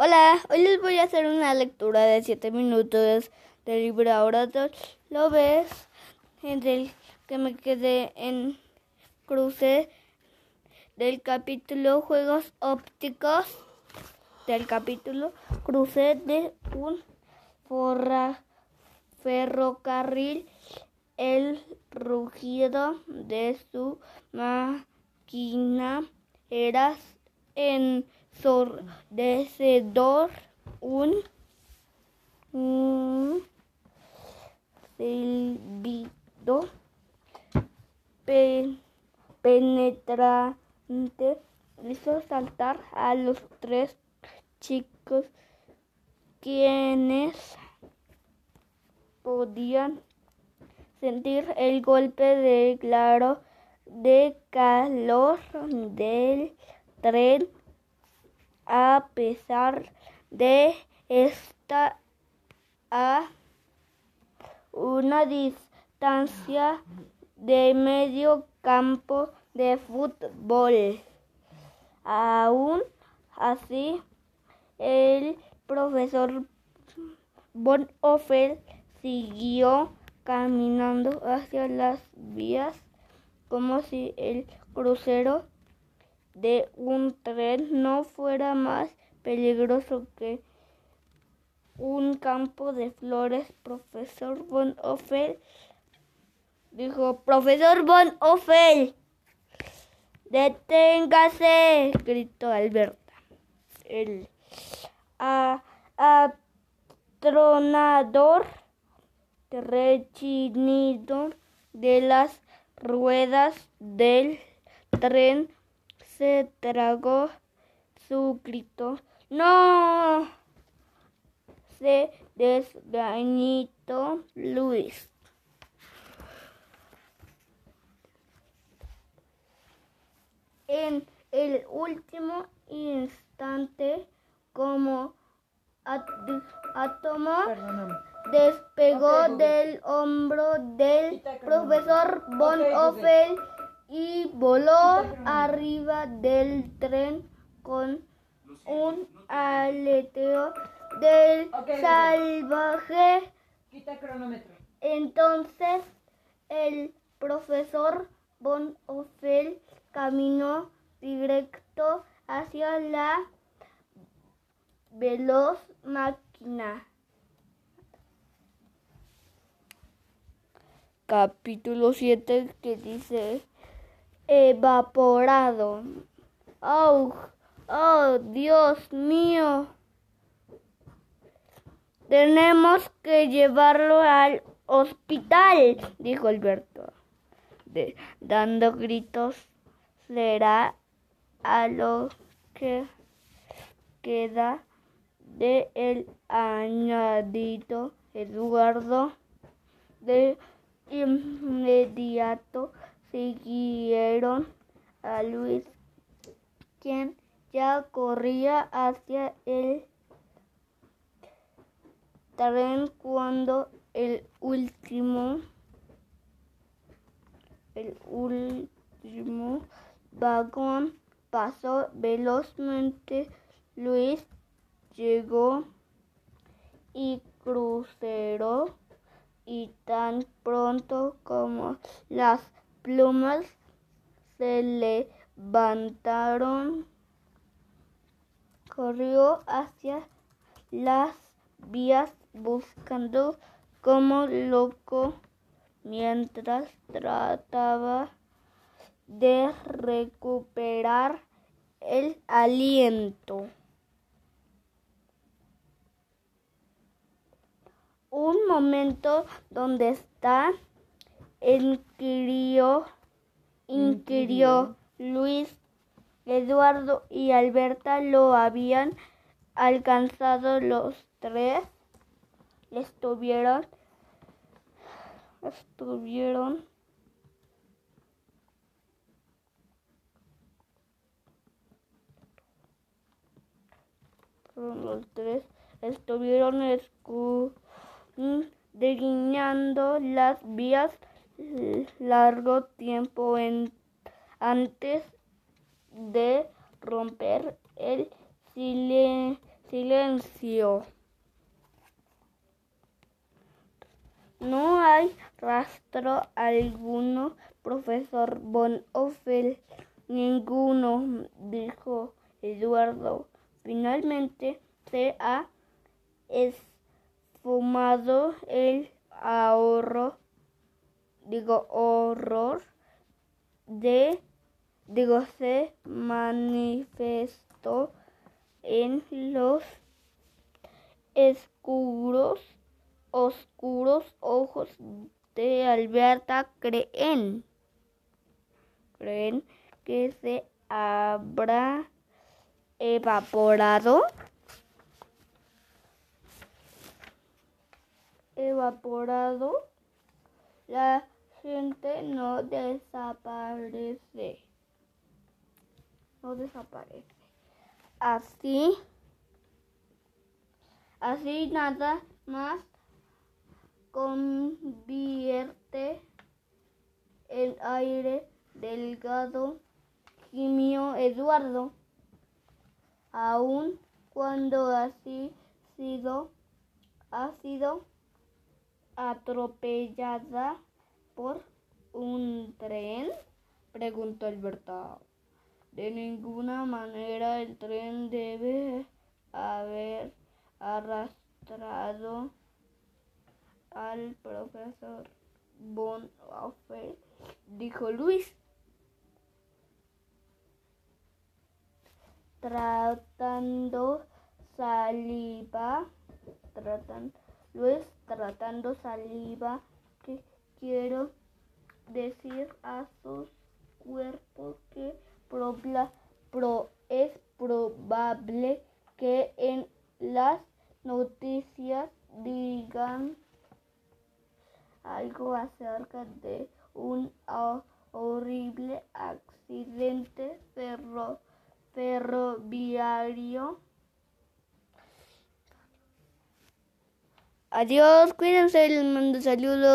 Hola, hoy les voy a hacer una lectura de 7 minutos del libro Ahora lo ves, en el que me quedé en cruce del capítulo Juegos ópticos, del capítulo Cruce de un ferrocarril, el rugido de su máquina era ensordecedor, un, un silbido penetrante hizo saltar a los tres chicos quienes podían sentir el golpe de claro de calor del tren a pesar de estar a una distancia de medio campo de fútbol. Aún así, el profesor Ophel siguió caminando hacia las vías como si el crucero de un tren no fuera más peligroso que un campo de flores. Profesor Von Ophel dijo, Profesor Von Ophel, deténgase, gritó Alberta. El atronador rechinido de las ruedas del tren se tragó su grito. ¡No! Se desgañitó Luis. En el último instante, como átomo, despegó del hombro del profesor Von Ophel y voló arriba del tren con un aleteo del salvaje. Entonces el profesor Von Ophel caminó directo hacia la veloz máquina. Capítulo 7 que dice evaporado. Oh, oh, Dios mío. Tenemos que llevarlo al hospital, dijo Alberto, dando gritos. Será a lo que queda de el añadido Eduardo de inmediato siguieron a Luis, quien ya corría hacia el tren cuando el último el último vagón pasó velozmente. Luis llegó y cruceró y tan pronto como las plumas se levantaron, corrió hacia las vías buscando como loco mientras trataba de recuperar el aliento. Un momento donde está, inquirió, inquirió Luis, Eduardo y Alberta lo habían alcanzado los tres. Estuvieron, estuvieron los tres estuvieron escudriñando las vías largo tiempo antes de romper el Silencio. No hay rastro alguno, profesor Von Ophel. Ninguno, dijo Eduardo. Finalmente se ha esfumado el ahorro, digo horror, de, digo, se manifestó en los oscuros, oscuros ojos de Alberta. Creen, creen que se habrá evaporado. Evaporado. La gente no desaparece. No desaparece. Así, así nada más convierte el aire delgado gimió Eduardo, aun cuando así sido, ha sido atropellada por un tren? preguntó Alberto. De ninguna manera el tren debe haber arrastrado al profesor Von dijo Luis. Tratando saliva, tratan, Luis tratando saliva, que quiero decir a sus cuerpos que es probable que en las noticias digan algo acerca de un horrible accidente ferroviario. Adiós, cuídense, les mando saludos.